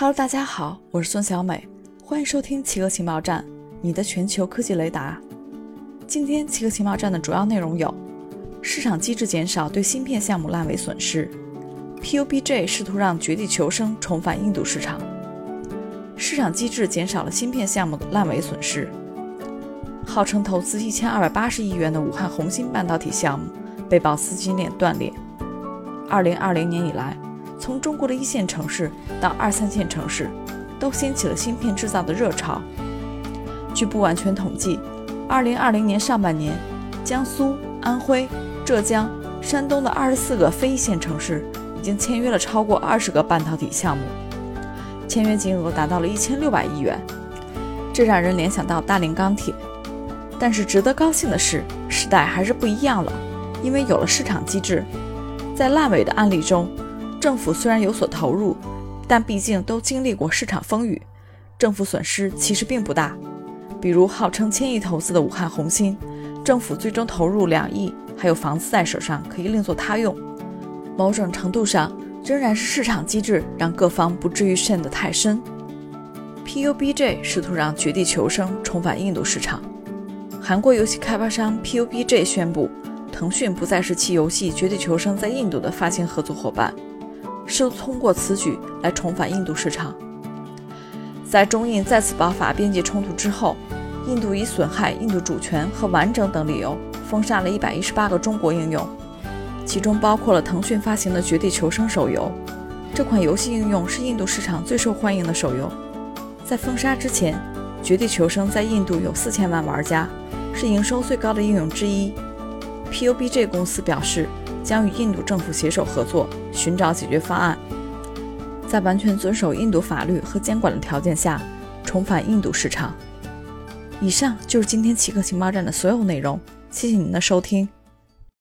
Hello，大家好，我是孙小美，欢迎收听企鹅情报站，你的全球科技雷达。今天企鹅情报站的主要内容有：市场机制减少对芯片项目烂尾损失；PUBG 试图让《绝地求生》重返印度市场；市场机制减少了芯片项目的烂尾损失；号称投资一千二百八十亿元的武汉红星半导体项目被曝资金链断裂。二零二零年以来，从中国的一线城市到二三线城市，都掀起了芯片制造的热潮。据不完全统计，二零二零年上半年，江苏、安徽、浙江、山东的二十四个非一线城市已经签约了超过二十个半导体项目，签约金额达到了一千六百亿元，这让人联想到大连钢铁。但是值得高兴的是，时代还是不一样了，因为有了市场机制。在烂尾的案例中，政府虽然有所投入，但毕竟都经历过市场风雨，政府损失其实并不大。比如号称千亿投资的武汉红星，政府最终投入两亿，还有房子在手上可以另作他用。某种程度上，仍然是市场机制让各方不至于陷得太深。PUBG 试图让《绝地求生》重返印度市场，韩国游戏开发商 PUBG 宣布。腾讯不再是其游戏《绝地求生》在印度的发行合作伙伴，试图通过此举来重返印度市场。在中印再次爆发边界冲突之后，印度以损害印度主权和完整等理由封杀了一百一十八个中国应用，其中包括了腾讯发行的《绝地求生》手游。这款游戏应用是印度市场最受欢迎的手游。在封杀之前，《绝地求生》在印度有四千万玩家，是营收最高的应用之一。PUBG 公司表示，将与印度政府携手合作，寻找解决方案，在完全遵守印度法律和监管的条件下，重返印度市场。以上就是今天奇客情报站的所有内容，谢谢您的收听。